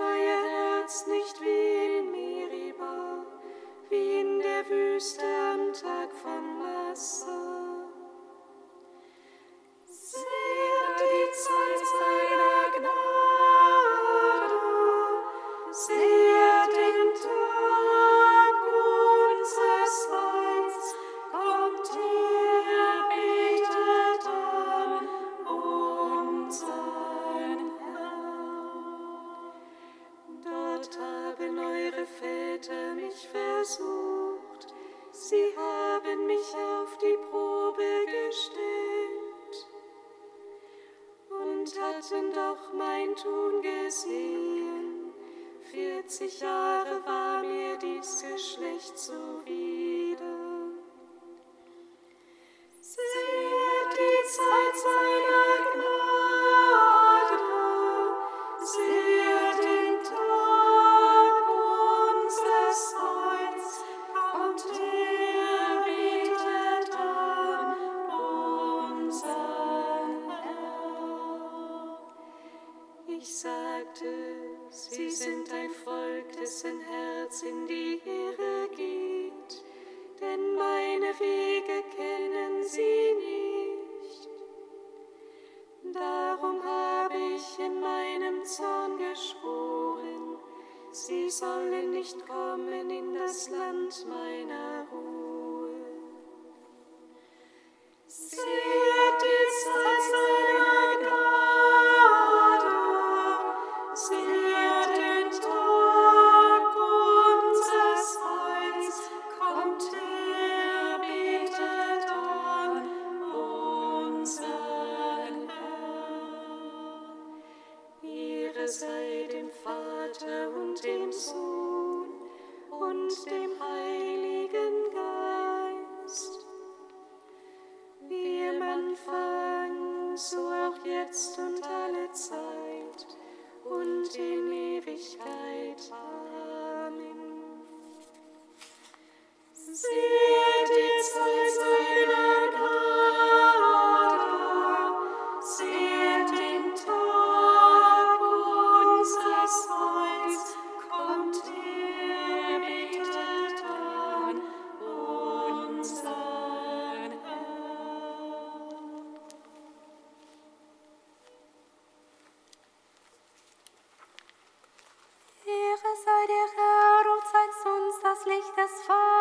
als du mich bei meinem Namen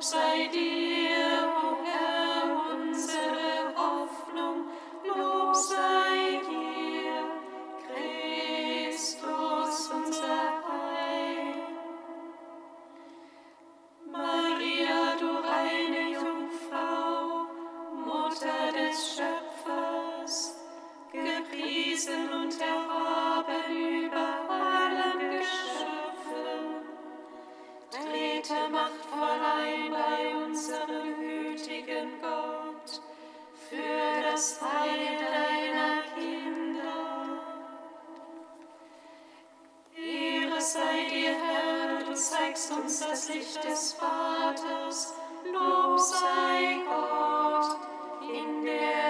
sei dir, das Heil deiner Kinder. Ehre sei dir, Herr, du zeigst uns das Licht des Vaters. Lob sei Gott in der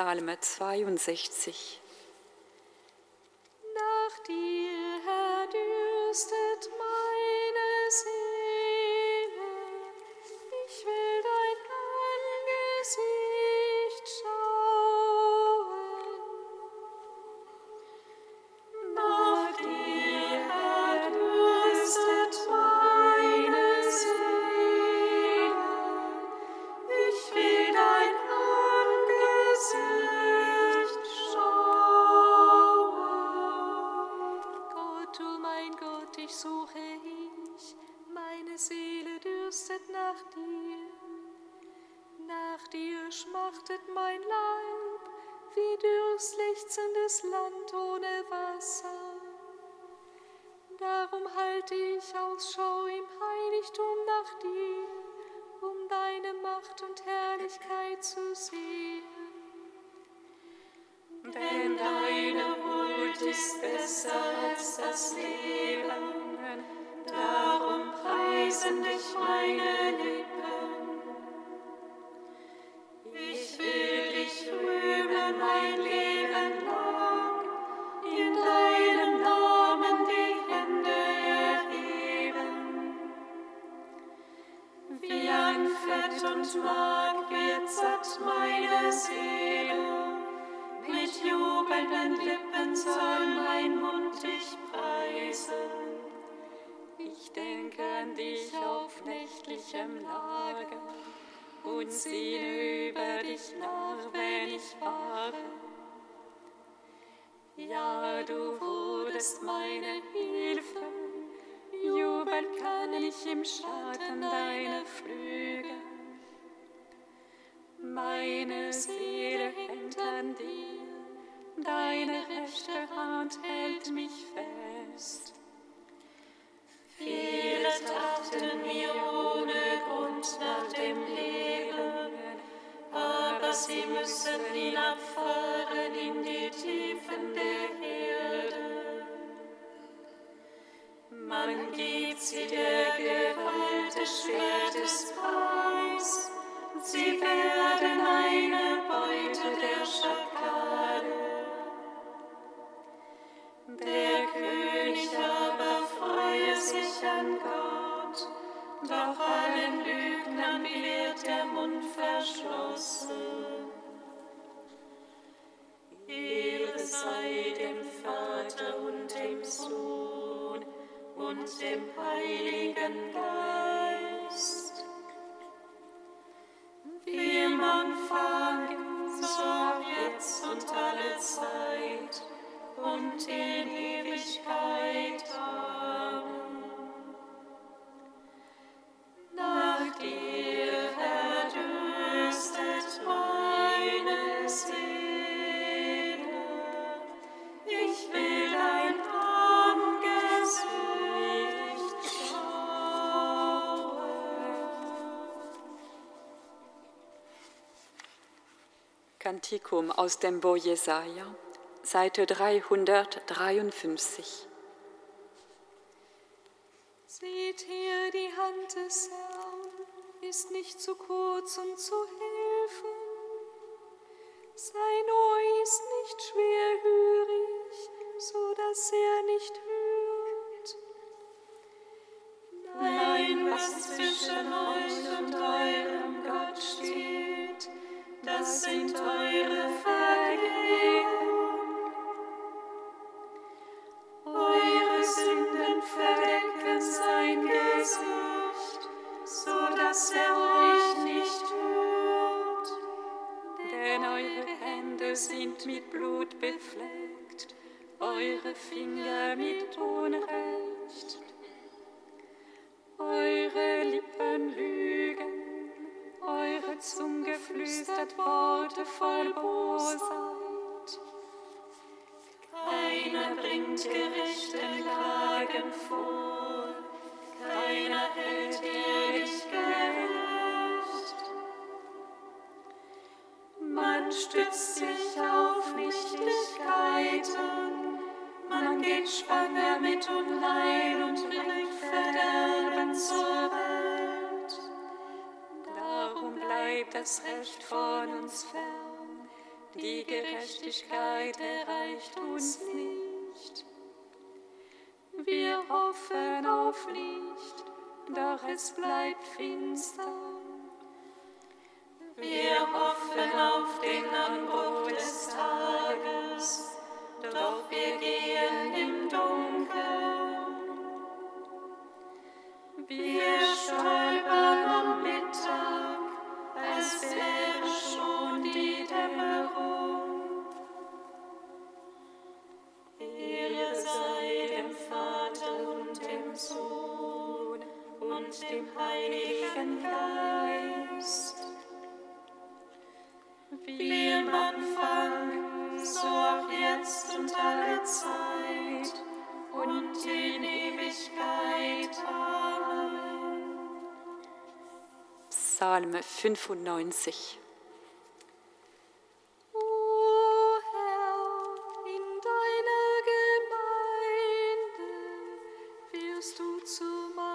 Psalm 62. durchslechzendes Land ohne Wasser. Darum halte ich Ausschau im Heiligtum nach dir, um deine Macht und Herrlichkeit zu sehen. Denn deine Huld ist besser als das Leben, darum preisen dich meine Lippen. Fett und Mark satt meine Seele, mit jubelnden Lippen soll mein Mund dich preisen. Ich denke an dich auf nächtlichem Lager und sehne über dich nach, wenn ich wache. Ja, du wurdest meine Hilfe, jubeln kann ich im Schatten deiner Flügel. Meine Seele hängt an dir, deine rechte Hand hält mich fest. Viele trachten mir ohne Grund nach dem Leben, aber sie müssen hinabfahren in die Tiefen der Erde. Man gibt sie der Gewalt des Schwertes preis, sie werden eine Beute der Schakale. Der König aber freue sich an Gott, doch allen Lügnern wird der Mund verschlossen. Ehre sei dem Vater und dem Sohn und dem Heiligen Geist. Kantikum aus dem Bo Jesaja, Seite 353. Seht her, die Hand des Herrn ist nicht zu kurz, um zu helfen. Denn eure Hände sind mit Blut befleckt, eure Finger mit Unrecht. Eure Lippen lügen, eure Zunge flüstert Worte voll Bosheit. Keiner bringt gerechte Klagen vor, keiner hält ehrlich Man stützt sich auf Nichtigkeiten, man geht schwanger mit Unheil und bringt Verderben zur Welt. Darum bleibt das Recht von uns fern, die Gerechtigkeit erreicht uns nicht. Wir hoffen auf Licht, doch es bleibt finster. Wir hoffen auf den Anbruch des Tages, doch wir gehen im Dunkeln. Wir stolpern am Mittag, als wäre schon die Dämmerung. Ehre sei dem Vater und dem Sohn und dem Heiligen Geist. Wie im Anfang, so auch jetzt und alle Zeit und in Ewigkeit. Amen. Psalm 95. O Herr, in deiner Gemeinde wirst du zu meinem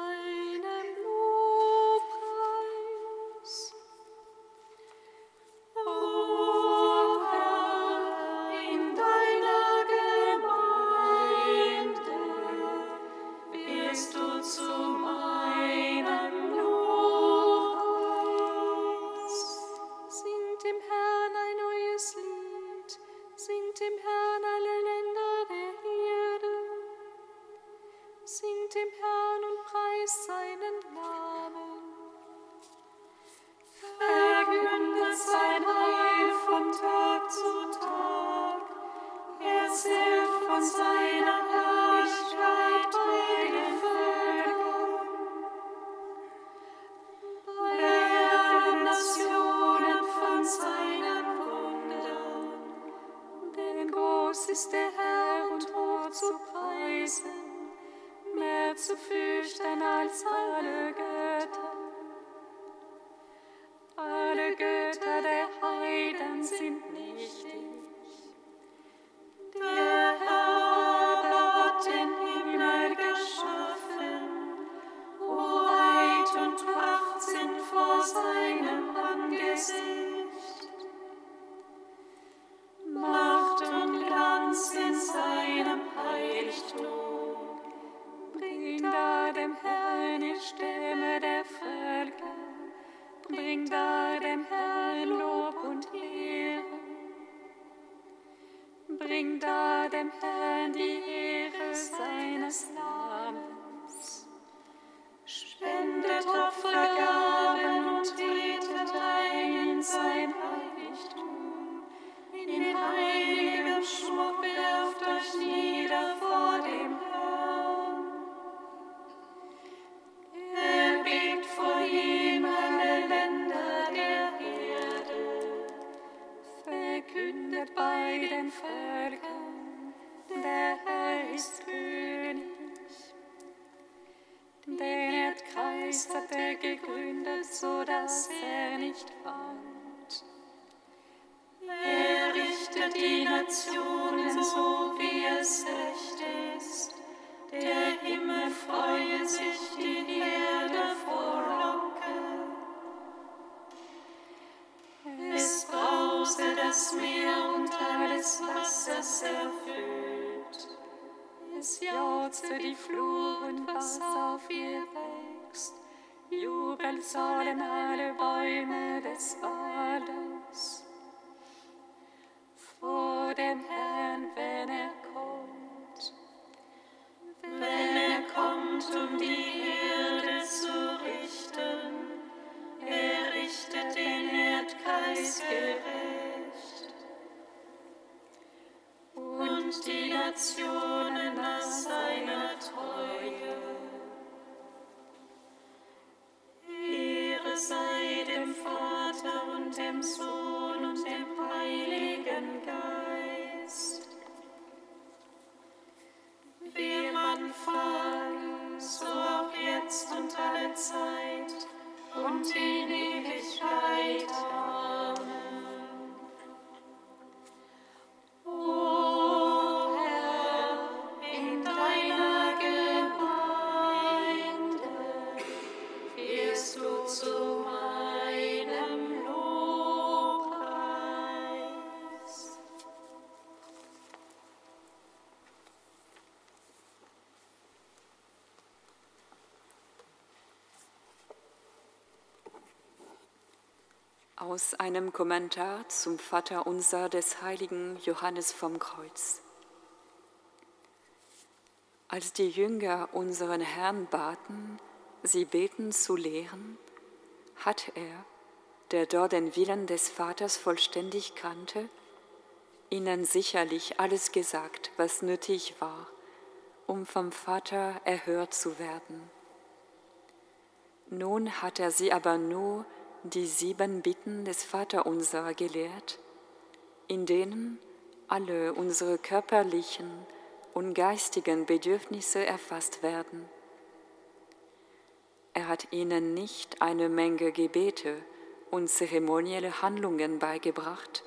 und hoch zu preisen, mehr zu fürchten als alle Götter. Die und was auf ihr wächst. Jubel sollen alle Bäume des Waldes Aus einem Kommentar zum Vaterunser des heiligen Johannes vom Kreuz. Als die Jünger unseren Herrn baten, sie beten zu lehren, hat er, der dort den Willen des Vaters vollständig kannte, ihnen sicherlich alles gesagt, was nötig war, um vom Vater erhört zu werden. Nun hat er sie aber nur die sieben Bitten des Vaterunser gelehrt, in denen alle unsere körperlichen und geistigen Bedürfnisse erfasst werden. Er hat ihnen nicht eine Menge Gebete und zeremonielle Handlungen beigebracht,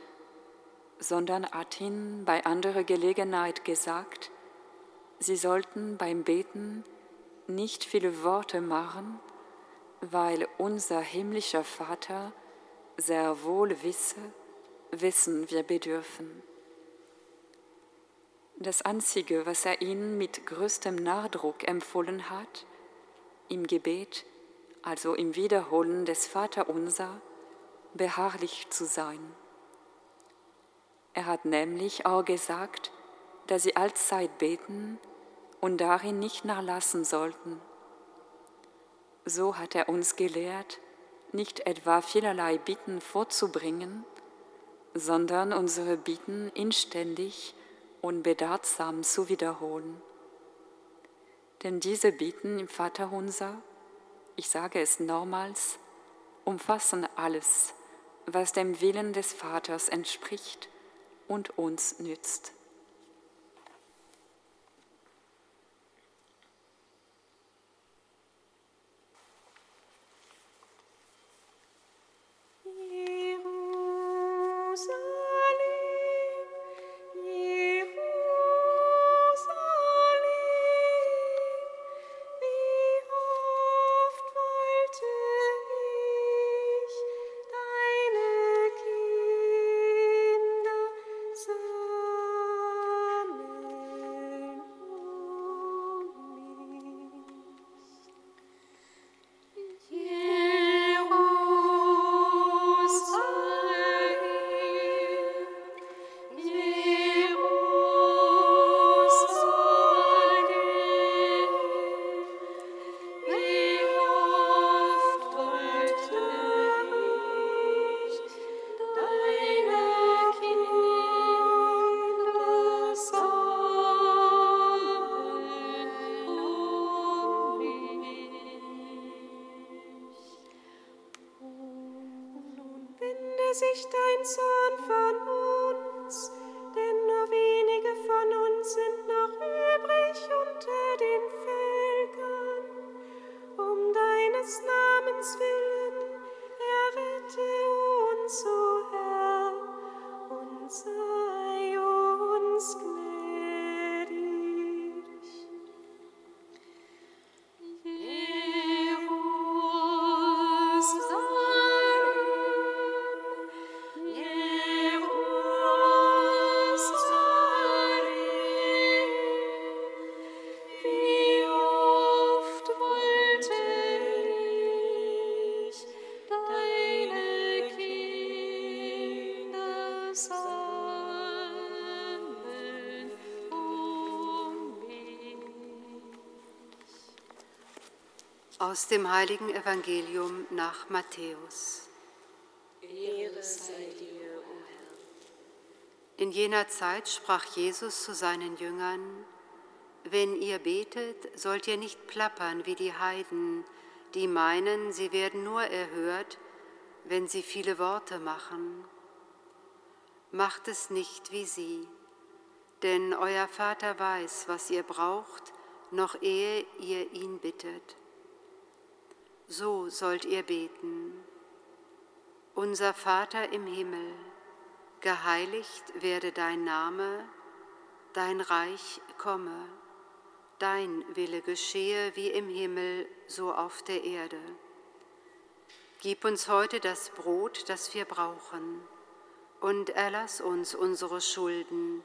sondern hat ihnen bei anderer Gelegenheit gesagt, sie sollten beim Beten nicht viele Worte machen, weil unser himmlischer Vater sehr wohl wisse, wissen wir bedürfen. Das Einzige, was er ihnen mit größtem Nachdruck empfohlen hat, im Gebet, also im Wiederholen des Vaterunser, beharrlich zu sein. Er hat nämlich auch gesagt, dass sie allzeit beten und darin nicht nachlassen sollten. So hat er uns gelehrt, nicht etwa vielerlei Bitten vorzubringen, sondern unsere Bitten inständig und bedatsam zu wiederholen. Denn diese Bitten im Vaterunser, ich sage es nochmals, umfassen alles, was dem Willen des Vaters entspricht und uns nützt. Aus dem heiligen Evangelium nach Matthäus. Ehre sei dir, o Herr. In jener Zeit sprach Jesus zu seinen Jüngern, Wenn ihr betet, sollt ihr nicht plappern wie die Heiden, die meinen, sie werden nur erhört, wenn sie viele Worte machen. Macht es nicht wie sie, denn euer Vater weiß, was ihr braucht, noch ehe ihr ihn bittet so sollt ihr beten. Unser Vater im Himmel, geheiligt werde dein Name, dein Reich komme, dein Wille geschehe wie im Himmel, so auf der Erde. Gib uns heute das Brot, das wir brauchen, und erlass uns unsere Schulden,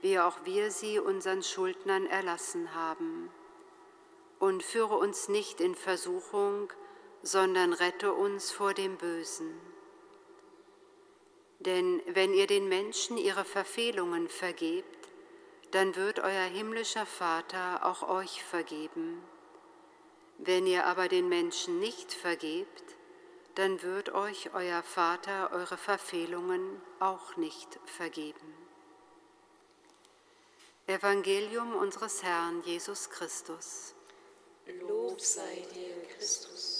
wie auch wir sie unseren Schuldnern erlassen haben. Und führe uns nicht in Versuchung, sondern rette uns vor dem Bösen. Denn wenn ihr den Menschen ihre Verfehlungen vergebt, dann wird euer himmlischer Vater auch euch vergeben. Wenn ihr aber den Menschen nicht vergebt, dann wird euch euer Vater eure Verfehlungen auch nicht vergeben. Evangelium unseres Herrn Jesus Christus. Lob sei dir, Christus.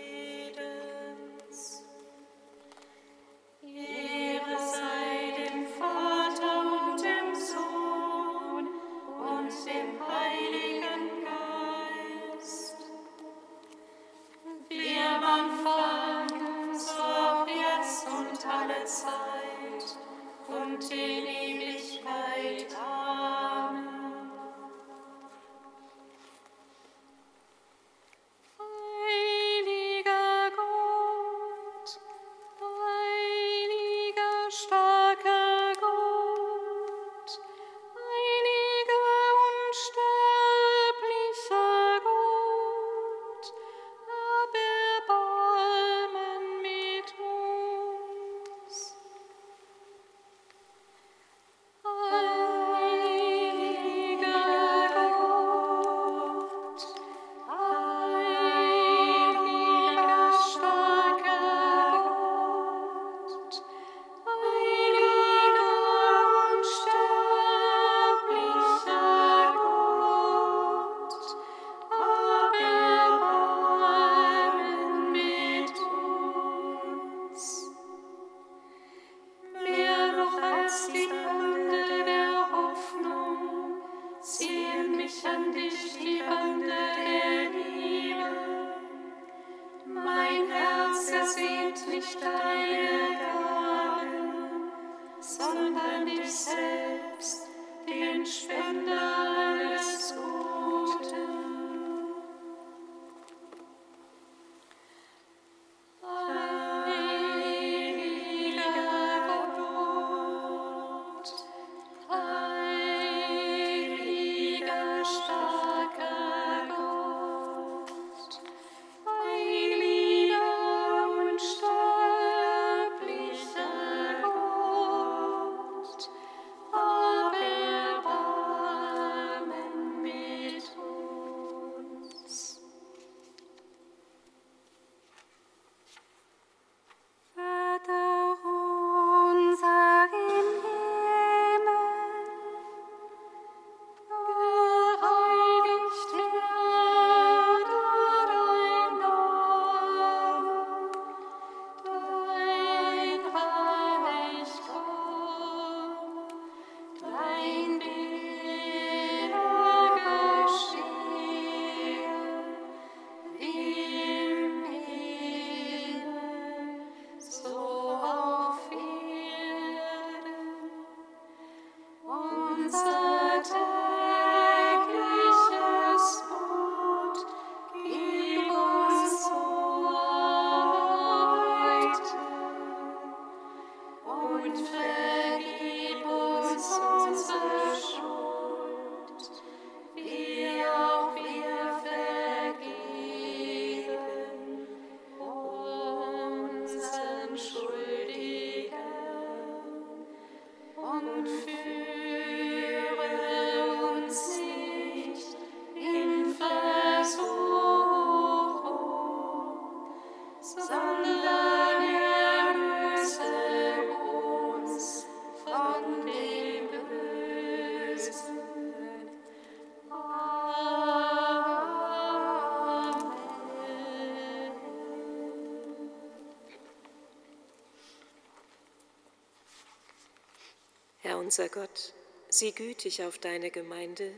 unser Gott, sieh gütig auf deine Gemeinde.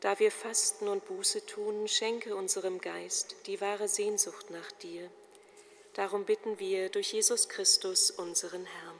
Da wir fasten und Buße tun, schenke unserem Geist die wahre Sehnsucht nach dir. Darum bitten wir durch Jesus Christus, unseren Herrn.